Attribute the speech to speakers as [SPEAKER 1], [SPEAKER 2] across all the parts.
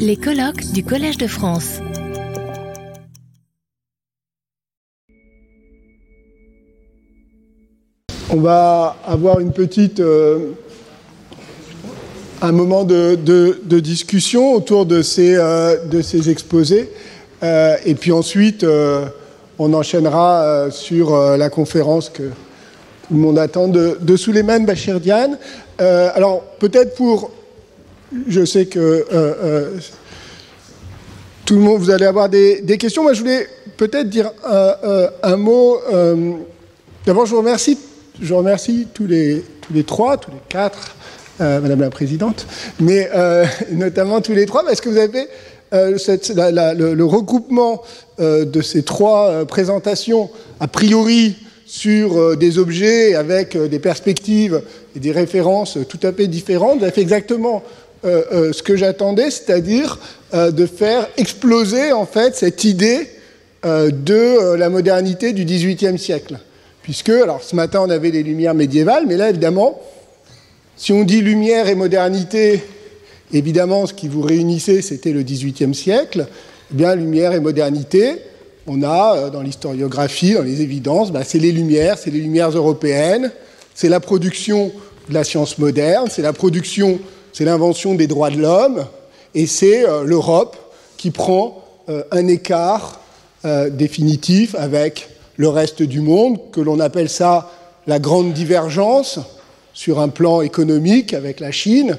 [SPEAKER 1] Les colloques du Collège de France.
[SPEAKER 2] On va avoir une petite, euh, un moment de, discussion autour de ces, euh, de ces exposés. Euh, et puis ensuite, on enchaînera sur la conférence que tout le monde attend de, de Souleymane Bachirdian. alors, peut-être pour. Je sais que tout le monde, vous allez avoir des, questions. Moi, je voulais peut-être dire un mot. D'abord, je vous remercie je remercie tous les, trois, tous les quatre, euh, Madame la Présidente, mais euh, notamment tous les trois, parce que vous avez euh, le, regroupement de ces trois présentations, a priori sur des objets avec des perspectives et des références tout à fait différentes. Vous avez fait exactement ce que j'attendais, c'est-à-dire de faire exploser en fait cette idée de la modernité du XVIIIe siècle. Puisque, alors ce matin on avait les lumières médiévales, mais là évidemment, si on dit lumière et modernité, évidemment ce qui vous réunissait c'était le XVIIIe siècle, eh bien lumière et modernité, on a euh, dans l'historiographie, dans les évidences, bah, c'est les lumières, c'est les lumières européennes, c'est la production de la science moderne, c'est la production, c'est l'invention des droits de l'homme, et c'est euh, l'Europe qui prend euh, un écart définitif avec le reste du monde, que l'on appelle ça la grande divergence sur un plan économique avec la Chine.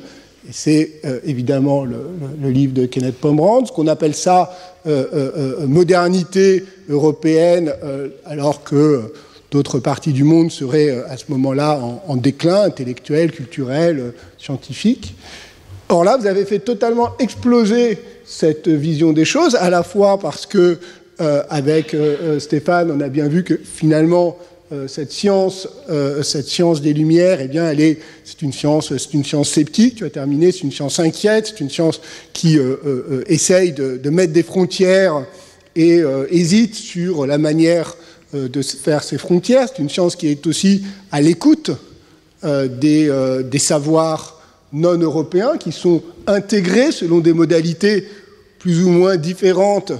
[SPEAKER 2] C'est euh, évidemment le, livre de Kenneth Pomeranz, qu'on appelle ça euh, euh, modernité européenne, alors que d'autres parties du monde seraient à ce moment-là en, déclin intellectuel, culturel, scientifique. Or là, vous avez fait totalement exploser cette vision des choses, à la fois parce que euh, avec euh, euh, Stéphane, on a bien vu que finalement, cette science, cette science des Lumières, eh bien, elle est, c'est une science, c'est une science sceptique. Tu as terminé, c'est une science inquiète, c'est une science qui essaye de, mettre des frontières et hésite sur la manière de faire ces frontières. C'est une science qui est aussi à l'écoute des, des savoirs non européens qui sont intégrés selon des modalités plus ou moins différentes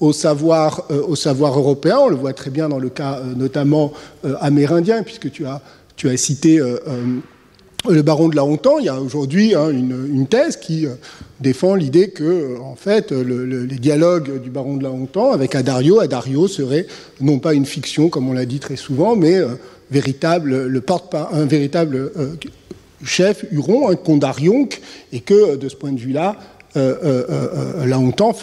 [SPEAKER 2] au savoir, euh, au savoir européen. On le voit très bien dans le cas euh, notamment euh, amérindien, puisque tu as, tu as cité le baron de la Hontan. Il y a aujourd'hui hein, une, thèse qui défend l'idée que, en fait, les dialogues du baron de la Hontan avec Adario, Adario serait non pas une fiction, comme on l'a dit très souvent, mais un véritable chef Huron, un Condarion, et que, de ce point de vue-là, la Hontan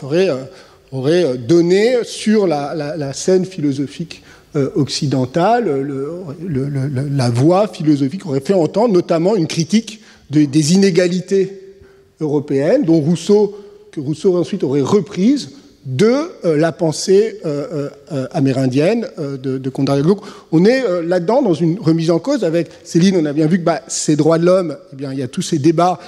[SPEAKER 2] aurait euh, donné sur la, scène philosophique euh, occidentale, la voix philosophique aurait fait entendre notamment une critique des inégalités européennes, dont Rousseau, que Rousseau ensuite aurait reprise de euh, la pensée amérindienne de, de Donc, on est là-dedans dans une remise en cause avec Céline. On a bien vu que bah, ces droits de l'homme, eh bien, il y a tous ces débats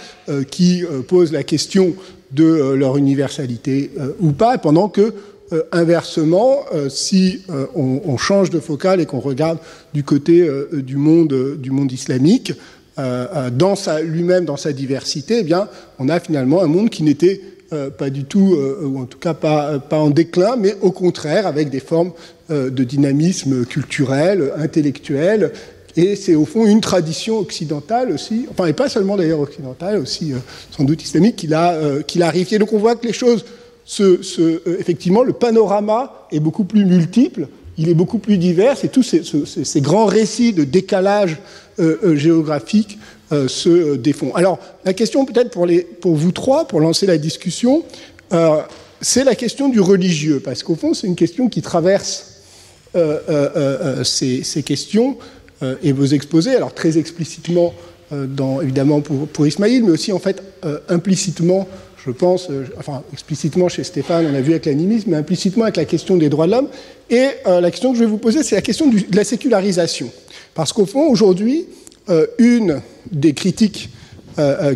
[SPEAKER 2] qui posent la question de euh, leur universalité euh, ou pas, pendant que, euh, inversement, si on, change de focale et qu'on regarde du côté du, monde, islamique, dans lui-même, dans sa diversité, eh bien, on a finalement un monde qui n'était pas du tout, ou en tout cas pas, en déclin, mais au contraire avec des formes de dynamisme culturel, intellectuel, et c'est au fond une tradition occidentale aussi, enfin, et pas seulement d'ailleurs occidentale, aussi euh, sans doute islamique, qui l'a euh, rifié. Donc on voit que les choses, euh, effectivement, le panorama est beaucoup plus multiple, il est beaucoup plus divers, et tous ces, grands récits de décalage géographique se défont. Alors la question peut-être pour, vous trois, pour lancer la discussion, c'est la question du religieux, parce qu'au fond c'est une question qui traverse ces, questions euh, et vos exposés, alors très explicitement, euh, évidemment pour, pour, Ismaïl, mais aussi en fait euh, implicitement, je pense, enfin explicitement chez Stéphane, on a vu avec l'animisme, mais implicitement avec la question des droits de l'homme. Et la question que je vais vous poser, c'est la question de la sécularisation. Parce qu'au fond, aujourd'hui, une des critiques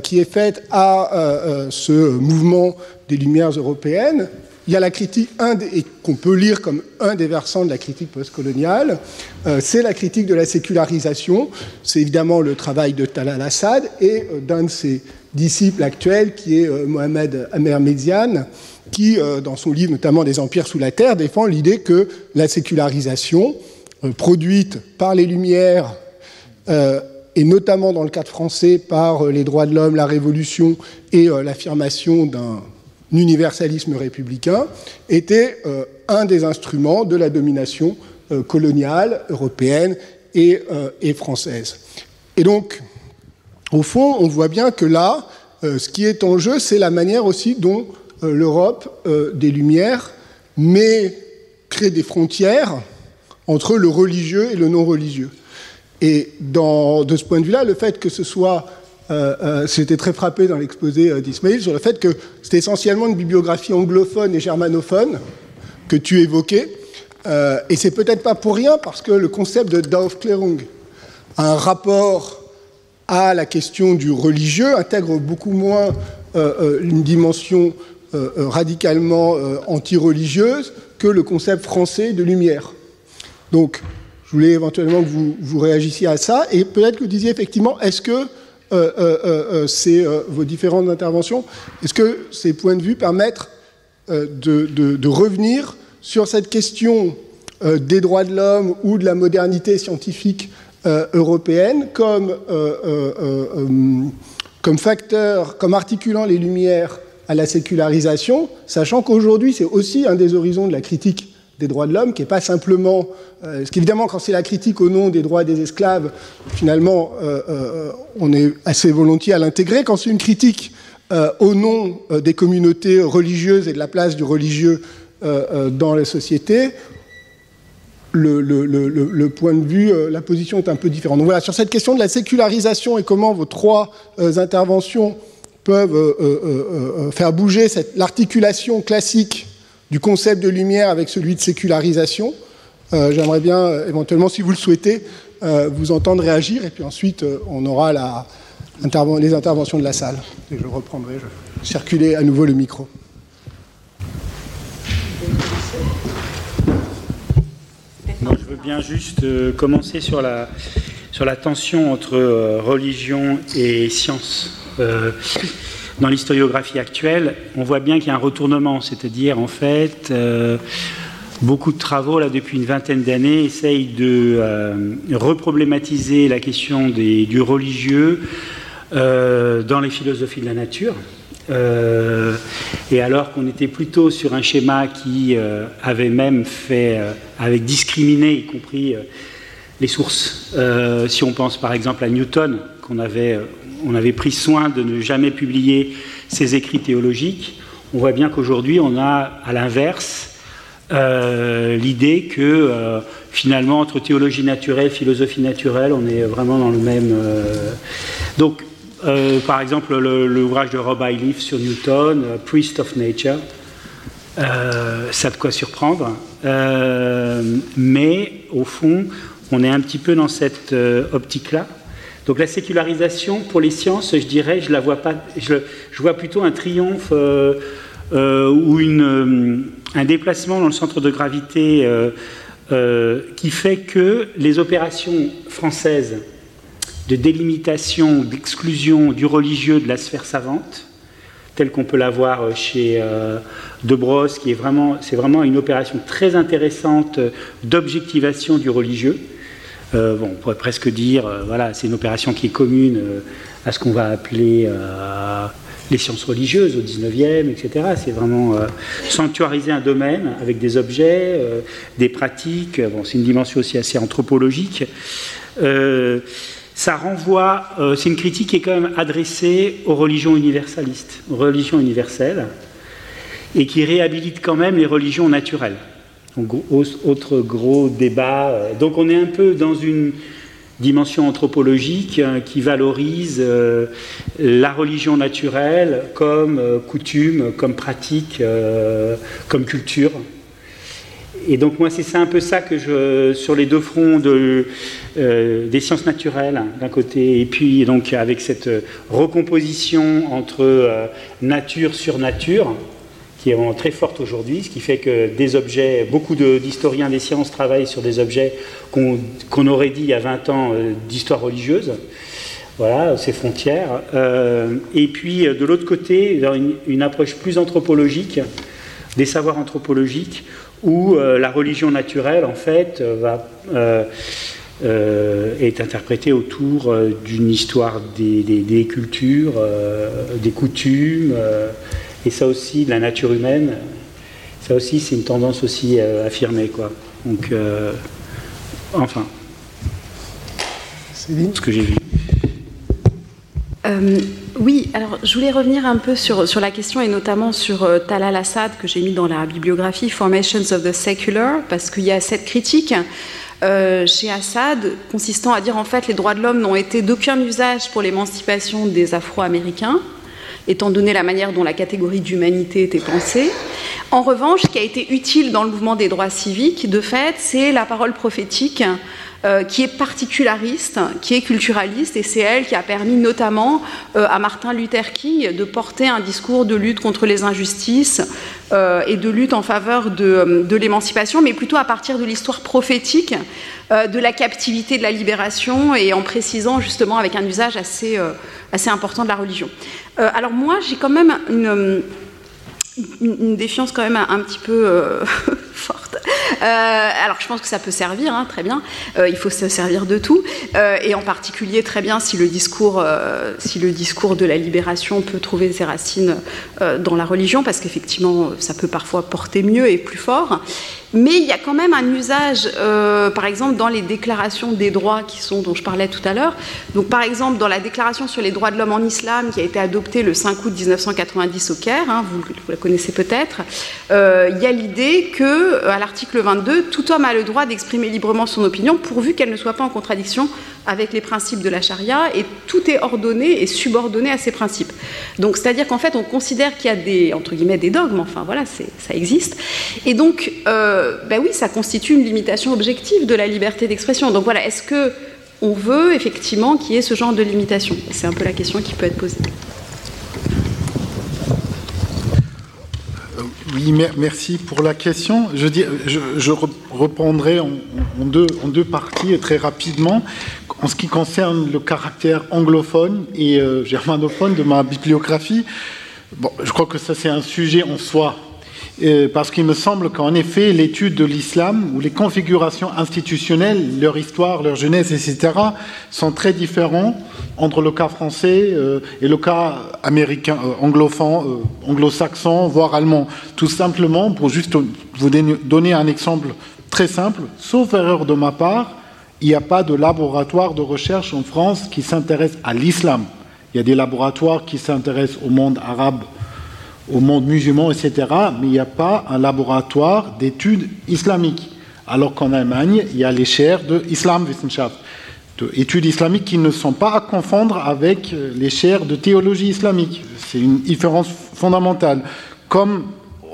[SPEAKER 2] qui est faite à ce mouvement des Lumières européennes, il y a la critique, et qu'on peut lire comme un des versants de la critique postcoloniale, euh, c'est la critique de la sécularisation. C'est évidemment le travail de Talal Assad et euh, d'un de ses disciples actuels, qui est euh, Mohamed Amermedian, qui, dans son livre notamment Des empires sous la terre, défend l'idée que la sécularisation, produite par les Lumières, et notamment dans le cadre français par les droits de l'homme, la révolution et l'affirmation d'un universalisme républicain était euh, un des instruments de la domination euh, coloniale européenne euh, et, française. Et donc, au fond, on voit bien que là, ce qui est en jeu, c'est la manière aussi dont l'Europe des Lumières met, crée des frontières entre le religieux et le non religieux. Et de ce point de vue-là, le fait que ce soit euh, euh, j'étais très frappé dans l'exposé euh, d'Ismail sur le fait que c'est essentiellement une bibliographie anglophone et germanophone que tu évoquais. et c'est peut-être pas pour rien parce que le concept de Daufklärung a un rapport à la question du religieux, intègre beaucoup moins une dimension radicalement anti-religieuse que le concept français de lumière. Donc, je voulais éventuellement que vous, réagissiez à ça, et peut-être que vous disiez effectivement, est-ce que euh, euh, euh, vos différentes interventions. Est-ce que ces points de vue permettent de, revenir sur cette question des droits de l'homme ou de la modernité scientifique européenne comme, comme facteur, comme articulant les lumières à la sécularisation, sachant qu'aujourd'hui c'est aussi un des horizons de la critique des droits de l'homme, qui n'est pas simplement... Euh, qu'évidemment, quand c'est la critique au nom des droits des esclaves, finalement, euh, euh, on est assez volontiers à l'intégrer. Quand c'est une critique au nom des communautés religieuses et de la place du religieux dans la société, le, point de vue, la position est un peu différente. Donc voilà, sur cette question de la sécularisation et comment vos trois interventions peuvent faire bouger l'articulation classique du concept de lumière avec celui de sécularisation. Euh, j'aimerais bien, euh, éventuellement, si vous le souhaitez, euh, vous entendre réagir, et puis ensuite, on aura les interventions de la salle. Et je reprendrai, je circuler à nouveau le micro.
[SPEAKER 3] Bien juste commencer sur la, sur la tension entre religion et science dans l'historiographie actuelle, on voit bien qu'il y a un retournement, c'est-à-dire en fait, euh, beaucoup de travaux là depuis une vingtaine d'années essayent de euh, reproblématiser la question du religieux euh, dans les philosophies de la nature. Et alors qu'on était plutôt sur un schéma qui avait même fait, avait discriminé, y compris les sources. si on pense par exemple à Newton, qu'on avait on avait pris soin de ne jamais publier ses écrits théologiques, on voit bien qu'aujourd'hui, on a à l'inverse euh, l'idée que euh, finalement, entre théologie naturelle, philosophie naturelle, on est vraiment dans le même. Euh, par exemple, l'ouvrage de Rob Iliffe sur Newton, Priest of Nature, ça a de quoi surprendre. mais au fond, on est un petit peu dans cette optique-là. Donc la sécularisation pour les sciences, je dirais, je la vois pas, je, vois plutôt un triomphe euh, euh, ou euh, un déplacement dans le centre de gravité qui fait que les opérations françaises de délimitation, d'exclusion du religieux de la sphère savante, telle qu'on peut la voir chez De Brosse, qui est vraiment, c'est vraiment une opération très intéressante d'objectivation du religieux, euh, bon, on pourrait presque dire, euh, voilà, c'est une opération qui est commune euh, à ce qu'on va appeler les sciences religieuses au 19e, etc. C'est vraiment sanctuariser un domaine avec des objets, des pratiques. Bon, c'est une dimension aussi assez anthropologique. Ça renvoie, c'est une critique qui est quand même adressée aux religions universalistes, aux religions universelles, et qui réhabilite quand même les religions naturelles. Autre gros débat. Euh, donc, on est un peu dans une dimension anthropologique hein, qui valorise euh, la religion naturelle comme euh, coutume, comme pratique, comme culture. Et donc moi, c'est un peu ça que je, sur les deux fronts de, des sciences naturelles d'un côté, et puis donc avec cette recomposition entre nature sur nature, qui est vraiment très forte aujourd'hui, ce qui fait que des objets, beaucoup d'historiens des sciences travaillent sur des objets qu'on aurait dit il y a 20 ans euh, d'histoire religieuse. Voilà, ces frontières. Euh, et puis, de l'autre côté, une, approche plus anthropologique, des savoirs anthropologiques, où la religion naturelle, en fait, va euh, est interprété autour euh, d'une histoire des, cultures, euh, des coutumes, et ça aussi, de la nature humaine. Ça aussi, c'est une tendance aussi affirmée, quoi. Donc, enfin, ce que j'ai vu.
[SPEAKER 4] Oui, alors je voulais revenir un peu sur, sur la question et notamment sur Talal Assad que j'ai mis dans la bibliographie Formations of the Secular, parce qu'il y a cette critique euh, chez Assad, consistant à dire en fait les droits de l'homme n'ont été d'aucun usage pour l'émancipation des Afro-Américains, étant donné la manière dont la catégorie d'humanité était pensée. En revanche, ce qui a été utile dans le mouvement des droits civiques, de fait, c'est la parole prophétique euh, qui est particulariste, qui est culturaliste, et c'est elle qui a permis notamment euh, à Martin Luther King de porter un discours de lutte contre les injustices euh, et de lutte en faveur de, de l'émancipation, mais plutôt à partir de l'histoire prophétique de la captivité, de la libération, et en précisant justement avec un usage assez, assez important de la religion. alors moi, j'ai quand même une défiance quand même un, petit peu euh, Euh, alors je pense que ça peut servir, hein, très bien. Euh, il faut se servir de tout, et en particulier très bien si le discours de la libération peut trouver ses racines dans la religion, parce qu'effectivement ça peut parfois porter mieux et plus fort. Mais il y a quand même un usage, euh, par exemple, dans les déclarations des droits qui sont, dont je parlais tout à l'heure. Donc, par exemple, dans la déclaration sur les droits de l'homme en islam, qui a été adoptée le 5 août 1990 au Caire, hein, vous, la connaissez peut-être, euh, il y a l'idée que, à l'article 22, tout homme a le droit d'exprimer librement son opinion, pourvu qu'elle ne soit pas en contradiction avec les principes de la charia, et tout est ordonné et subordonné à ces principes. Donc, c'est-à-dire qu'en fait, on considère qu'il y a des, entre guillemets, des dogmes, enfin voilà, ça existe. Et donc, euh, ben oui, ça constitue une limitation objective de la liberté d'expression. Donc voilà, est-ce que on veut effectivement qu'il y ait ce genre de limitation? C'est un peu la question qui peut être posée.
[SPEAKER 5] Oui, merci pour la question. Je, je, reprendrai en, deux, en, deux, parties très rapidement. En ce qui concerne le caractère anglophone et euh, germanophone de ma bibliographie, bon, je crois que ça c'est un sujet en soi euh, parce qu'il me semble qu'en effet, l'étude de l'islam, ou les configurations institutionnelles, leur histoire, leur jeunesse, etc., sont très différents entre le cas français euh, et le cas euh, anglophone, anglo-saxon, voire allemand. Tout simplement, pour juste vous donner un exemple très simple, sauf erreur de ma part, il n'y a pas de laboratoire de recherche en France qui s'intéresse à l'islam. Il y a des laboratoires qui s'intéressent au monde arabe au monde musulman, etc. Mais il n'y a pas un laboratoire d'études islamiques. Alors qu'en Allemagne, il y a les chaires de Islamwissenschaft, d'études islamiques qui ne sont pas à confondre avec euh, les chaires de théologie islamique. C'est une différence fondamentale. Comme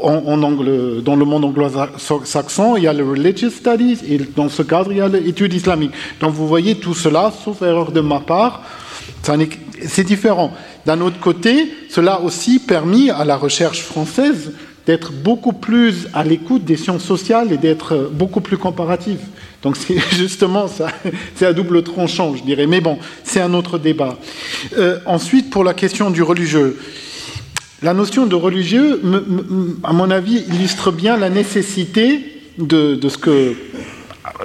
[SPEAKER 5] en, dans le monde anglo-saxon, il y a le religious studies et dans ce cadre, il y a l'étude islamique. Donc vous voyez tout cela, sauf erreur de ma part, c'est différent. D'un autre côté, cela a aussi permis à la recherche française d'être beaucoup plus à l'écoute des sciences sociales et d'être beaucoup plus comparative. Donc c'est justement ça, c'est à double tranchant, je dirais. Mais bon, c'est un autre débat. Euh, ensuite, pour la question du religieux, la notion de religieux, à mon avis, illustre bien la nécessité de, de ce que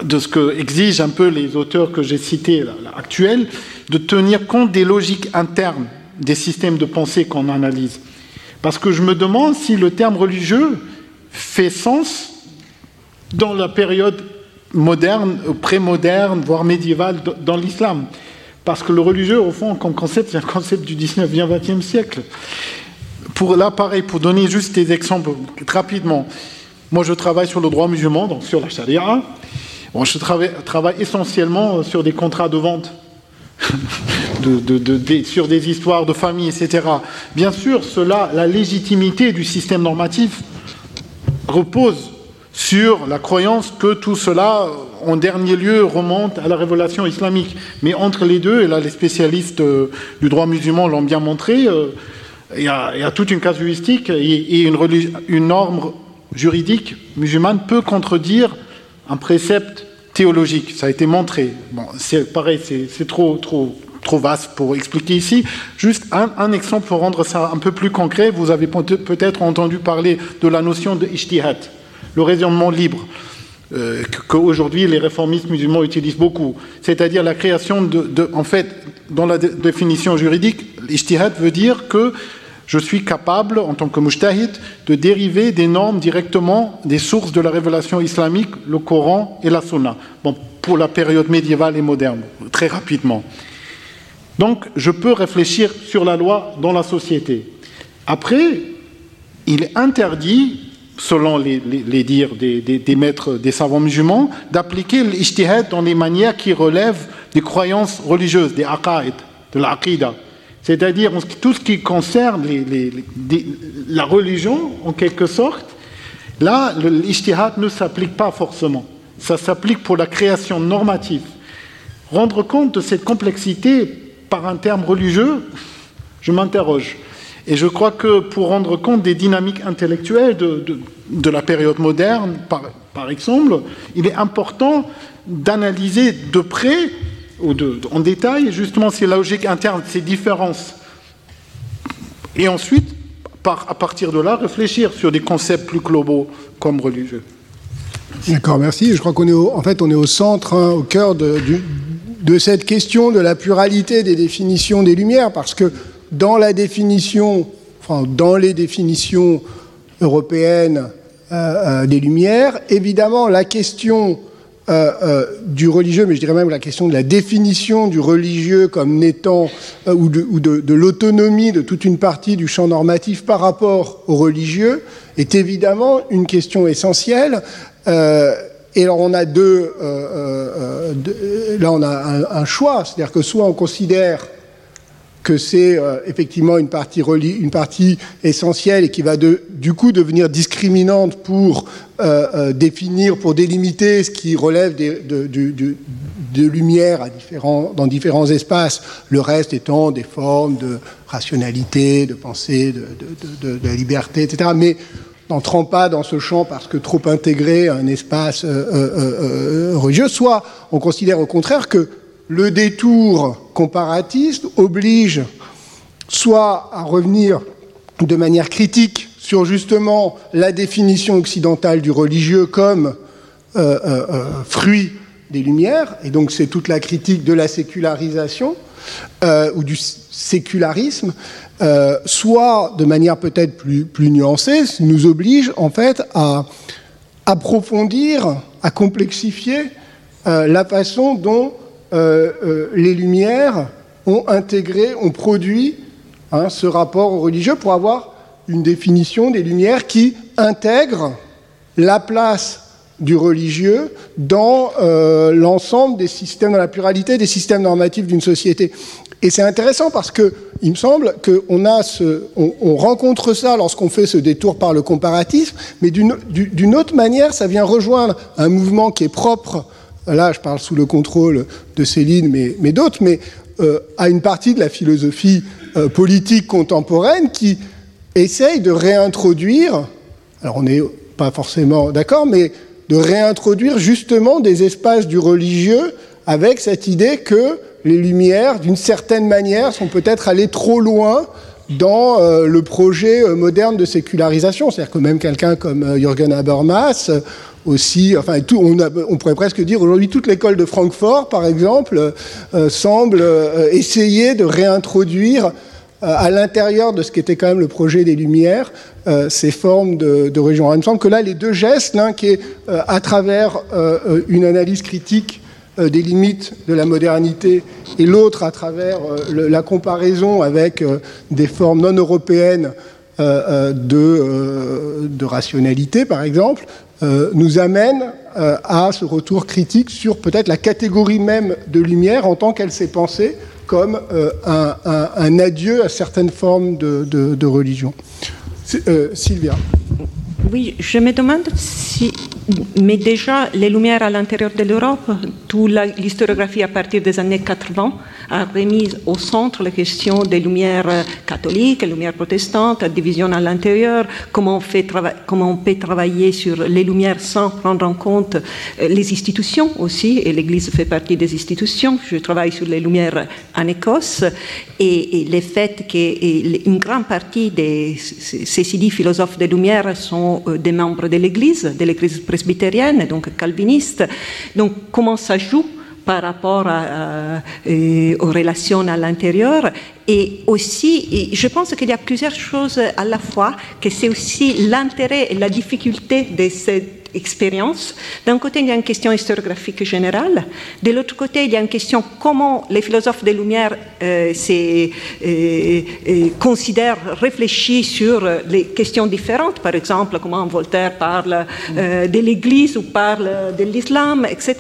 [SPEAKER 5] de ce que exigent un peu les auteurs que j'ai cités actuels, de tenir compte des logiques internes des systèmes de pensée qu'on analyse. Parce que je me demande si le terme religieux fait sens dans la période moderne, pré-moderne, voire médiévale dans l'islam. Parce que le religieux, au fond, comme concept, c'est un concept du 19e, 20e siècle. Pour là, pareil, pour donner juste des exemples rapidement. Moi, je travaille sur le droit musulman, donc sur la charia. Bon, je travaille, travaille essentiellement sur des contrats de vente sur des histoires de famille, etc. Bien sûr, cela, la légitimité du système normatif repose sur la croyance que tout cela, en dernier lieu, remonte à la révélation islamique. Mais entre les deux, et là les spécialistes euh, du droit musulman l'ont bien montré, euh, il y, a, toute une casuistique et, une, une norme juridique musulmane peut contredire un précepte théologique. Ça a été montré. Bon, c'est pareil, c'est trop, trop, trop vaste pour expliquer ici. Juste un, exemple pour rendre ça un peu plus concret. Vous avez peut-être entendu parler de la notion de ijtihad, le raisonnement libre. Euh, qu'aujourd'hui les réformistes musulmans utilisent beaucoup, c'est-à-dire la création de, en fait, dans la définition juridique, l'ijtihad veut dire que je suis capable, en tant que mujtahid, de dériver des normes directement des sources de la révélation islamique, le Coran et la Sunna. Bon, pour la période médiévale et moderne, très rapidement. Donc, je peux réfléchir sur la loi dans la société. Après, il est interdit, selon les, dires des, maîtres des savants musulmans, d'appliquer l'ijtihad dans des manières qui relèvent des croyances religieuses, des aqaid, de l'aqida. C'est-à-dire tout ce qui concerne la religion, en quelque sorte, là, l'ijtihad ne s'applique pas forcément. Ça s'applique pour la création normative. Rendre compte de cette complexité par un terme religieux, je m'interroge. Et je crois que pour rendre compte des dynamiques intellectuelles de, la période moderne, par, exemple, il est important d'analyser de près de, en détail justement ces logiques internes, ces différences. Et ensuite, par, à partir de là, réfléchir sur des concepts plus globaux comme religieux.
[SPEAKER 2] D'accord, merci. Je crois qu'on est au, en fait on est au centre, hein, au cœur de, cette question de la pluralité des définitions des Lumières, parce que dans la définition, enfin dans les définitions européennes euh, euh, des Lumières, évidemment la question euh, euh, du religieux, mais je dirais même la question de la définition du religieux comme n'étant, euh, ou de, l'autonomie de toute une partie du champ normatif par rapport au religieux, est évidemment une question essentielle. et alors on a deux, là on a un, un choix, c'est-à-dire que soit on considère que c'est euh, effectivement une partie, une partie essentielle et qui va de, du coup devenir discriminante pour euh, euh, définir, pour délimiter ce qui relève de, de, lumière à différents, dans différents espaces, le reste étant des formes de rationalité, de pensée, de, la liberté, etc. Mais n'entrant pas dans ce champ parce que trop intégré à un espace religieux, soit on considère au contraire que le détour comparatiste oblige soit à revenir de manière critique sur justement la définition occidentale du religieux comme euh, euh, euh, fruit des Lumières, et donc c'est toute la critique de la sécularisation ou du sécularisme, soit de manière peut-être plus, plus nuancée, nous oblige en fait à approfondir, à complexifier la façon dont les Lumières ont intégré, ont produit hein, ce rapport au religieux pour avoir une définition des Lumières qui intègre la place du religieux dans euh, l'ensemble des systèmes, dans la pluralité des systèmes normatifs d'une société. Et c'est intéressant parce que il me semble qu'on a on, rencontre ça lorsqu'on fait ce détour par le comparatisme, mais d'une autre manière, ça vient rejoindre un mouvement qui est propre là je parle sous le contrôle de Céline, mais, d'autres, mais euh, à une partie de la philosophie euh, politique contemporaine qui essaye de réintroduire, alors on n'est pas forcément d'accord, mais de réintroduire justement des espaces du religieux avec cette idée que les Lumières, d'une certaine manière, sont peut-être allées trop loin dans euh, le projet moderne de sécularisation. C'est-à-dire que même quelqu'un comme Jürgen Habermas aussi, enfin, on, pourrait presque dire aujourd'hui toute l'école de Francfort, par exemple, euh, semble euh, essayer de réintroduire euh, à l'intérieur de ce qui était quand même le projet des Lumières, ces formes de, de religion. il me semble que là, les deux gestes, l'un qui est à travers une analyse critique des limites de la modernité et l'autre à travers la comparaison avec des formes non européennes de, rationalité, par exemple, euh, nous amène euh, à ce retour critique sur peut-être la catégorie même de lumière en tant qu'elle s'est pensée comme euh, un, adieu à certaines formes de, religion. Sylvia.
[SPEAKER 6] Oui, je me demande si mais déjà, les Lumières à l'intérieur de l'Europe, toute l'historiographie à partir des années 80 a remis au centre la question des Lumières catholiques, les Lumières protestantes, la division à l'intérieur, comment, on peut travailler sur les Lumières sans prendre en compte euh, les institutions aussi, et l'Église fait partie des institutions. Je travaille sur les Lumières en Écosse, et, le fait qu'une grande partie de ces philosophes des Lumières sont euh, des membres de l'Église, de l'Église donc calviniste. Donc comment ça joue par rapport à, aux relations à l'intérieur? Et aussi, je pense qu'il y a plusieurs choses à la fois, que c'est aussi l'intérêt et la difficulté de cette expérience. D'un côté, il y a une question historiographique générale. De l'autre côté, il y a une question comment les philosophes des Lumières euh, euh, euh, considèrent, réfléchissent sur les questions différentes. Par exemple, comment Voltaire parle de l'Église ou parle de l'islam, etc.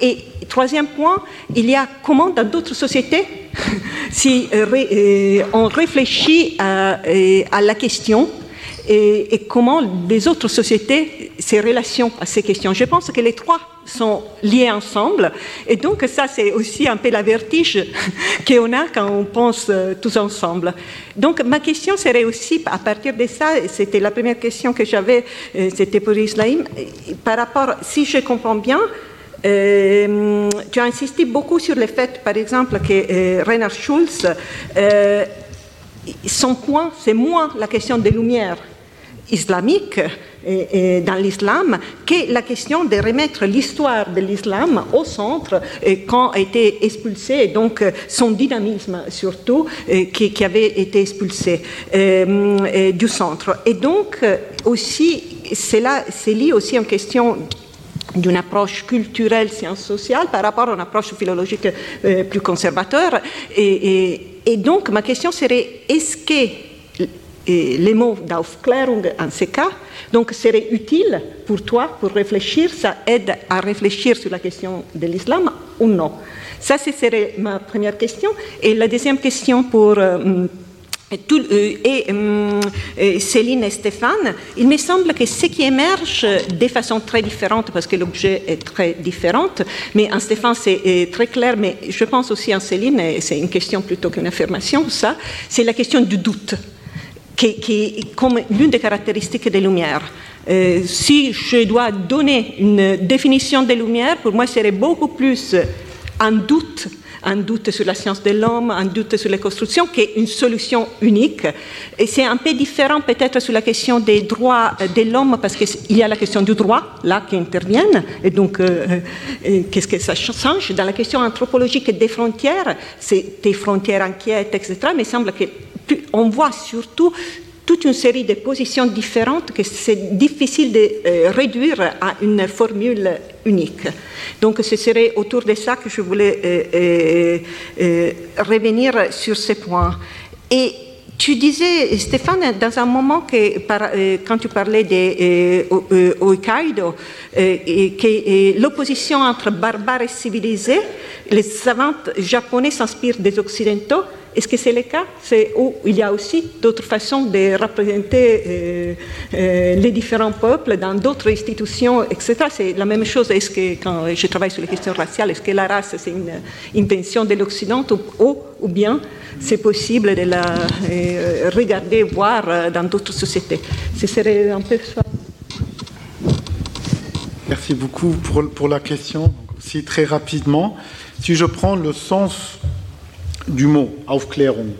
[SPEAKER 6] Et troisième point, il y a comment dans d'autres sociétés, si on réfléchit à la question et, comment les autres sociétés se relationnent à ces questions. Je pense que les trois sont liés ensemble et donc ça c'est aussi un peu la vertige qu'on a quand on pense euh, tous ensemble. Donc ma question serait aussi à partir de ça, c'était la première question que j'avais, euh, c'était pour Islaim, par rapport, si je comprends bien, euh, tu as insisté beaucoup sur le fait, par exemple, que euh, Reinhard Schulz, son point, c'est moins la question des lumières islamique dans l'islam que la question de remettre l'histoire de l'islam au centre quand a été expulsé, donc son dynamisme surtout qui, avait été expulsé euh, du centre. Et donc aussi, c'est lié aussi en question d'une approche culturelle, science sociale par rapport à une approche philologique euh, plus conservateur. Et, donc, ma question serait, est-ce que les mots d'Aufklärung en ce cas. Donc, serait utile pour toi pour réfléchir, ça aide à réfléchir sur la question de l'islam ou non Ça, ce serait ma première question. Et la deuxième question pour. Euh, tout, euh, et, euh, Céline et Stéphane, il me semble que ce qui émerge de façon très différente, parce que l'objet est très différent, mais en Stéphane c'est très clair, mais je pense aussi en Céline, et c'est une question plutôt qu'une affirmation, ça, c'est la question du doute qui, est comme l'une des caractéristiques des Lumières. Euh, si je dois donner une définition des Lumières, pour moi, serait beaucoup plus un doute, un doute sur la science de l'homme, un doute sur les constructions, qu'une solution unique. Et c'est un peu différent peut-être sur la question des droits de l'homme, parce qu'il y a la question du droit, là, qui intervient. Et donc, euh, euh, qu'est-ce que ça change? Dans la question anthropologique des frontières, c'est des frontières inquiètes, etc., mais il semble que on voit surtout toute une série de positions différentes que c'est difficile de euh, réduire à une formule unique. Donc ce serait autour de ça que je voulais euh, euh, revenir sur ces points. Et tu disais, Stéphane, dans un moment que, quand tu parlais de euh, que l'opposition entre barbares et civilisés, les savants japonais s'inspirent des occidentaux est-ce que c'est le cas? Où il y a aussi d'autres façons de représenter euh, euh, les différents peuples dans d'autres institutions, etc. C'est la même chose. Est-ce que quand je travaille sur les questions raciales, est-ce que la race c'est une invention de l'Occident ou, ou, bien c'est possible de la euh, regarder, voir dans d'autres sociétés? Ce serait un peu ça.
[SPEAKER 5] Merci beaucoup pour, pour la question. aussi très rapidement, si je prends le sens du mot Aufklärung,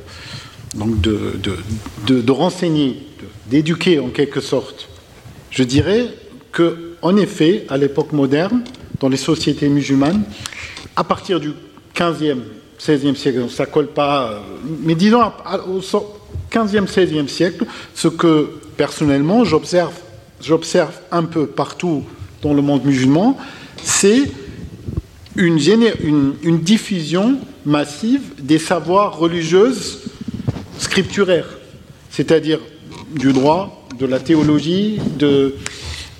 [SPEAKER 5] donc de, renseigner, d'éduquer en quelque sorte, je dirais que, en effet, à l'époque moderne, dans les sociétés musulmanes, à partir du 15e, 16e siècle, ça colle pas, euh, mais disons au 15e, 16e siècle, ce que personnellement j'observe, j'observe un peu partout dans le monde musulman, c'est une diffusion massive des savoirs religieuses scripturaires, c'est-à-dire du droit, de la théologie, de...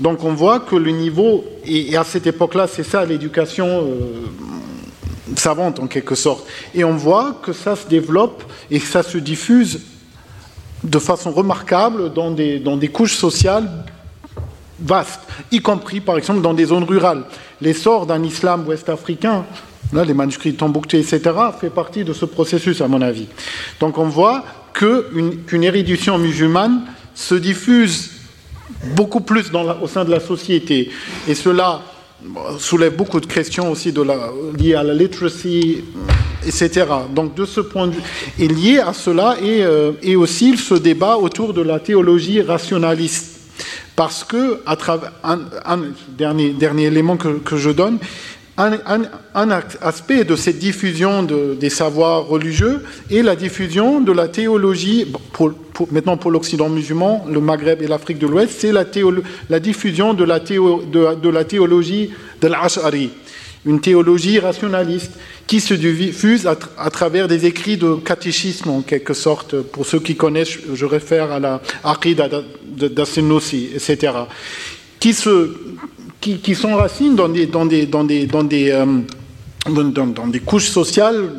[SPEAKER 5] Donc on voit que le niveau, et à cette époque-là, c'est ça l'éducation euh, savante en quelque sorte, et on voit que ça se développe et ça se diffuse de façon remarquable dans des, dans des couches sociales vaste, y compris par exemple dans des zones rurales. L'essor d'un islam ouest-africain, les manuscrits Tombouctou, etc., fait partie de ce processus, à mon avis. Donc on voit qu'une érudition musulmane se diffuse beaucoup plus au sein de la société. Et cela soulève beaucoup de questions aussi liées à la literacy, etc. Donc de ce point de vue, et lié à cela, et, euh, aussi ce débat autour de la théologie rationaliste. Parce que, à travers, un, dernier, dernier élément que je donne, un, aspect de cette diffusion des savoirs religieux est la diffusion de la théologie, maintenant pour l'Occident musulman, le Maghreb et l'Afrique de l'Ouest, c'est la, diffusion de la, de, la théologie de l'Ash'ari, une théologie rationaliste qui se diffuse à, travers des écrits de catéchisme en quelque sorte. Pour ceux qui connaissent, je réfère à la Aqida d'Assenossi, etc. Qui se qui, qui s'enracinent dans des, dans des, dans des, dans des, euh, dans, des couches sociales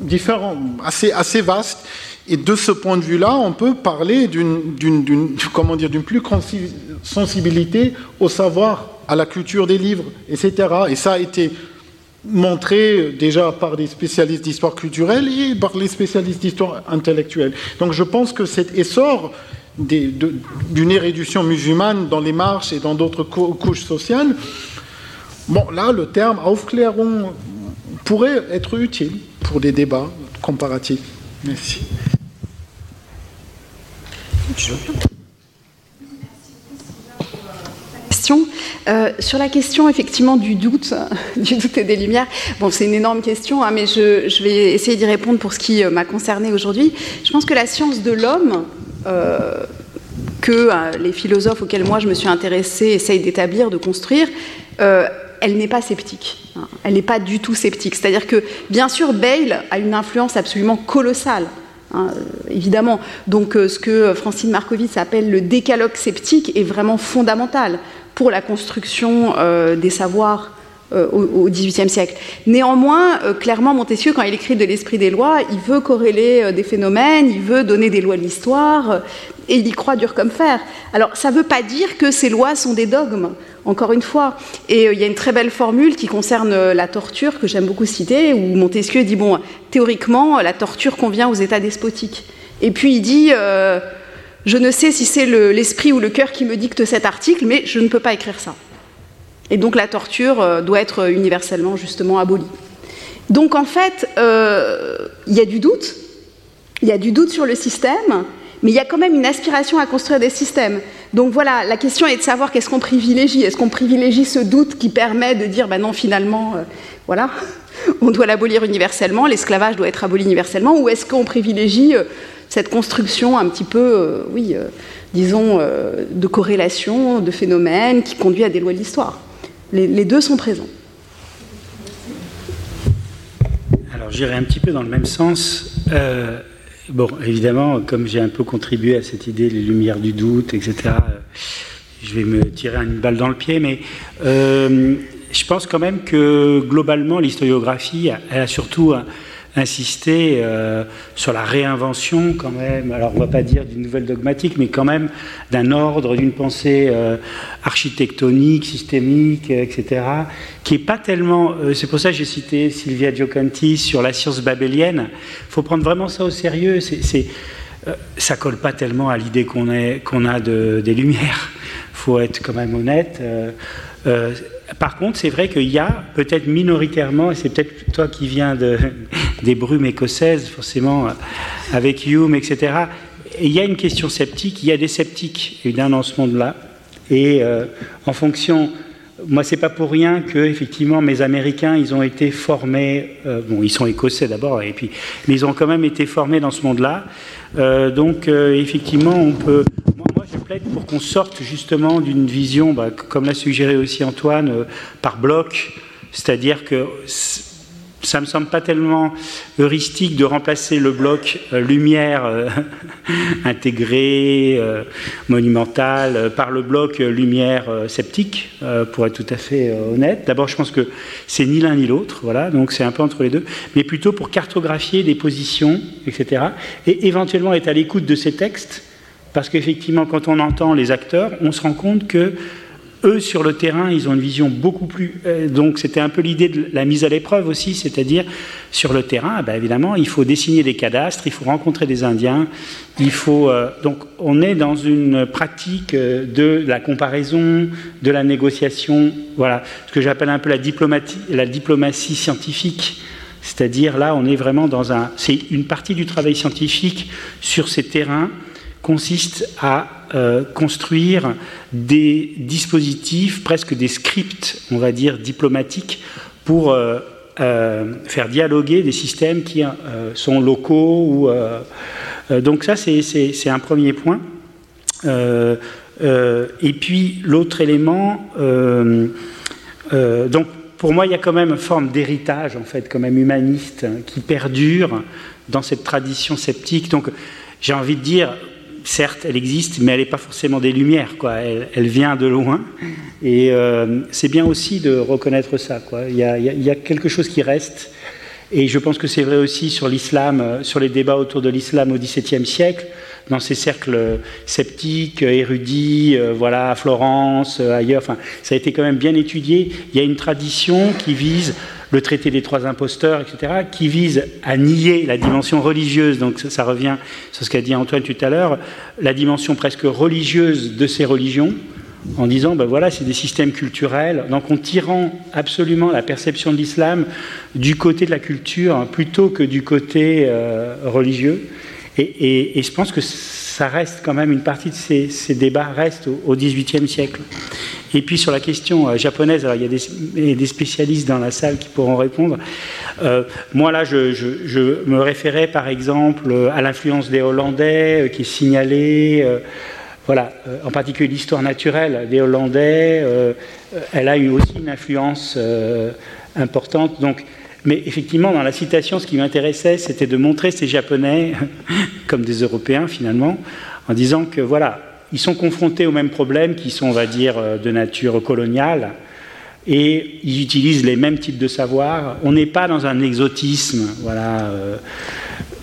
[SPEAKER 5] différentes, assez, assez vastes. Et de ce point de vue-là, on peut parler d'une, d'une plus grande sensibilité au savoir, à la culture des livres, etc. Et ça a été montré déjà par des spécialistes d'histoire culturelle et par les spécialistes d'histoire intellectuelle. Donc je pense que cet essor d'une érédition musulmane dans les marches et dans d'autres couches sociales, bon, là, le terme Aufklärung pourrait être utile pour des débats comparatifs. Merci.
[SPEAKER 4] Euh, sur la question effectivement du doute, du doute et des lumières, bon c'est une énorme question, hein, mais je, vais essayer d'y répondre pour ce qui euh, m'a concerné aujourd'hui. Je pense que la science de l'homme, que euh, les philosophes auxquels moi je me suis intéressée essayent d'établir, de construire, euh, elle n'est pas sceptique. Hein. Elle n'est pas du tout sceptique. C'est-à-dire que, bien sûr, Bale a une influence absolument colossale. Hein, évidemment. Donc, ce que Francine Markovitz appelle le décalogue sceptique est vraiment fondamental pour la construction des savoirs euh, au XVIIIe siècle. Néanmoins, euh, clairement, Montesquieu, quand il écrit de l'esprit des lois, il veut corréler euh, des phénomènes, il veut donner des lois de l'histoire, et il y croit dur comme fer. Alors, ça ne veut pas dire que ces lois sont des dogmes, encore une fois. Et il y a une très belle formule qui concerne la torture, que j'aime beaucoup citer, où Montesquieu dit, bon, théoriquement, la torture convient aux États despotiques. Et puis il dit... je ne sais si c'est l'esprit ou le cœur qui me dicte cet article, mais je ne peux pas écrire ça. Et donc la torture euh, doit être universellement justement abolie. Donc en fait, euh, il y a du doute, il y a du doute sur le système, mais il y a quand même une aspiration à construire des systèmes. Donc voilà, la question est de savoir qu'est-ce qu'on privilégie. Est-ce qu'on privilégie ce doute qui permet de dire, ben non, finalement, euh, voilà, on doit l'abolir universellement, l'esclavage doit être aboli universellement, ou est-ce qu'on privilégie cette construction un petit peu, oui, disons, de corrélation, de phénomènes qui conduit à des lois de l'histoire? Les, deux sont présents.
[SPEAKER 3] Alors j'irai un petit peu dans le même sens. Euh, bon, évidemment, comme j'ai un peu contribué à cette idée, les lumières du doute, etc., euh, je vais me tirer une balle dans le pied, mais euh, je pense quand même que globalement, l'historiographie, elle a surtout insister euh, sur la réinvention quand même, alors on ne va pas dire d'une nouvelle dogmatique, mais quand même d'un ordre, d'une pensée euh, architectonique, systémique, etc., qui est pas tellement... Euh, c'est pour ça que j'ai cité Sylvia Giocanti sur la science babélienne. Il faut prendre vraiment ça au sérieux. C'est, ça colle pas tellement à l'idée qu'on, a de, des Lumières. Il faut être quand même honnête. Par contre, c'est vrai qu'il y a peut-être minoritairement, et c'est peut-être toi qui viens de, des brumes écossaises, forcément, avec Hume, etc., et il y a une question sceptique, il y a des sceptiques, évidemment, dans ce monde-là, et euh, en fonction moi, c'est pas pour rien que, effectivement, mes Américains, ils ont été formés. Euh, bon, ils sont écossais d'abord, et puis, mais ils ont quand même été formés dans ce monde-là. Euh, donc, effectivement, on peut pour qu'on sorte justement d'une vision, bah, comme l'a suggéré aussi Antoine, euh, par bloc, c'est-à-dire que ça me semble pas tellement heuristique de remplacer le bloc euh, lumière euh, intégré, monumental, par le bloc lumière sceptique, pour être tout à fait honnête. D'abord, je pense que c'est ni l'un ni l'autre, voilà, donc c'est un peu entre les deux, mais plutôt pour cartographier des positions, etc., et éventuellement être à l'écoute de ces textes parce qu'effectivement, quand on entend les acteurs, on se rend compte que eux, sur le terrain, ils ont une vision beaucoup plus. Euh, donc, c'était un peu l'idée de la mise à l'épreuve aussi, c'est-à-dire sur le terrain, ben, évidemment, il faut dessiner des cadastres, il faut rencontrer des Indiens, il faut. Euh, donc, on est dans une pratique euh, de la comparaison, de la négociation, voilà, ce que j'appelle un peu la diplomatie, la diplomatie scientifique. C'est-à-dire là, on est vraiment dans un. C'est une partie du travail scientifique sur ces terrains consiste à euh, construire des dispositifs, presque des scripts, on va dire, diplomatiques, pour euh, euh, faire dialoguer des systèmes qui sont locaux. Donc ça, c'est un premier point. et puis l'autre élément, donc pour moi, il y a quand même une forme d'héritage, en fait, quand même humaniste, hein, qui perdure dans cette tradition sceptique. Donc, j'ai envie de dire, certes, elle existe, mais elle n'est pas forcément des lumières. Quoi. Elle, vient de loin. Et euh, c'est bien aussi de reconnaître ça. Il, y a, quelque chose qui reste. Et je pense que c'est vrai aussi sur l'islam, euh, sur les débats autour de l'islam au XVIIe siècle, dans ces cercles sceptiques, érudits, euh, voilà, à Florence, ailleurs. Ça a été quand même bien étudié. Il y a une tradition qui vise le traité des trois imposteurs, etc., qui vise à nier la dimension religieuse, donc ça, revient sur ce qu'a dit Antoine tout à l'heure, la dimension presque religieuse de ces religions, en disant, ben voilà, c'est des systèmes culturels, donc en tirant absolument la perception de l'islam du côté de la culture hein, plutôt que du côté euh, religieux. Et, je pense que ça reste quand même, une partie de ces, débats reste au XVIIIe siècle. Et puis sur la question euh, japonaise, alors il y a des, spécialistes dans la salle qui pourront répondre. Euh, moi là, je, me référais par exemple à l'influence des Hollandais euh, qui est signalée. voilà, en particulier l'histoire naturelle des Hollandais, elle a eu aussi une influence importante. Donc, mais effectivement, dans la citation, ce qui m'intéressait, c'était de montrer ces Japonais comme des Européens finalement, en disant que voilà, ils sont confrontés aux mêmes problèmes qui sont, on va dire, euh, de nature coloniale, et ils utilisent les mêmes types de savoirs. On n'est pas dans un exotisme, voilà, euh,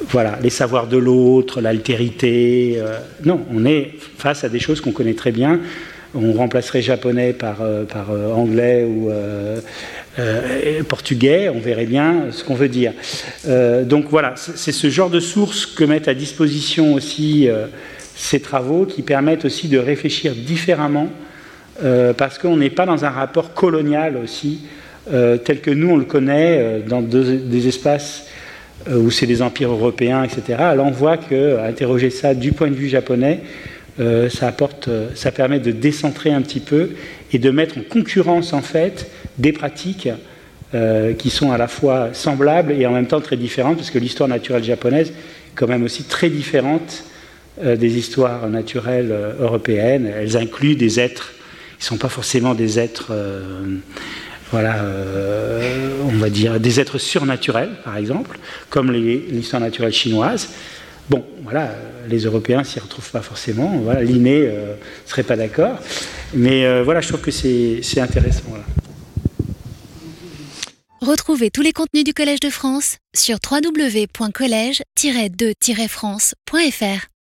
[SPEAKER 3] voilà les savoirs de l'autre, l'altérité. Euh, non, on est face à des choses qu'on connaît très bien. On remplacerait japonais par, par anglais ou portugais, on verrait bien ce qu'on veut dire. donc voilà, c'est ce genre de sources que mettent à disposition aussi ces travaux qui permettent aussi de réfléchir différemment, euh, parce qu'on n'est pas dans un rapport colonial aussi, euh, tel que nous on le connaît euh, dans des espaces où c'est des empires européens, etc. Alors on voit que interroger ça du point de vue japonais, ça apporte, ça permet de décentrer un petit peu et de mettre en concurrence en fait des pratiques qui sont à la fois semblables et en même temps très différentes, parce que l'histoire naturelle japonaise est quand même aussi très différente des histoires naturelles euh, européennes. Elles incluent des êtres qui ne sont pas forcément des êtres, euh, voilà, on va dire, des êtres surnaturels, par exemple, comme l'histoire naturelle chinoise. Bon, voilà, les Européens s'y retrouvent pas forcément. Voilà, Linné ne serait pas d'accord. Mais voilà, je trouve que c'est intéressant.
[SPEAKER 1] Retrouvez tous les contenus du Collège de France sur www.colège-2-france.fr.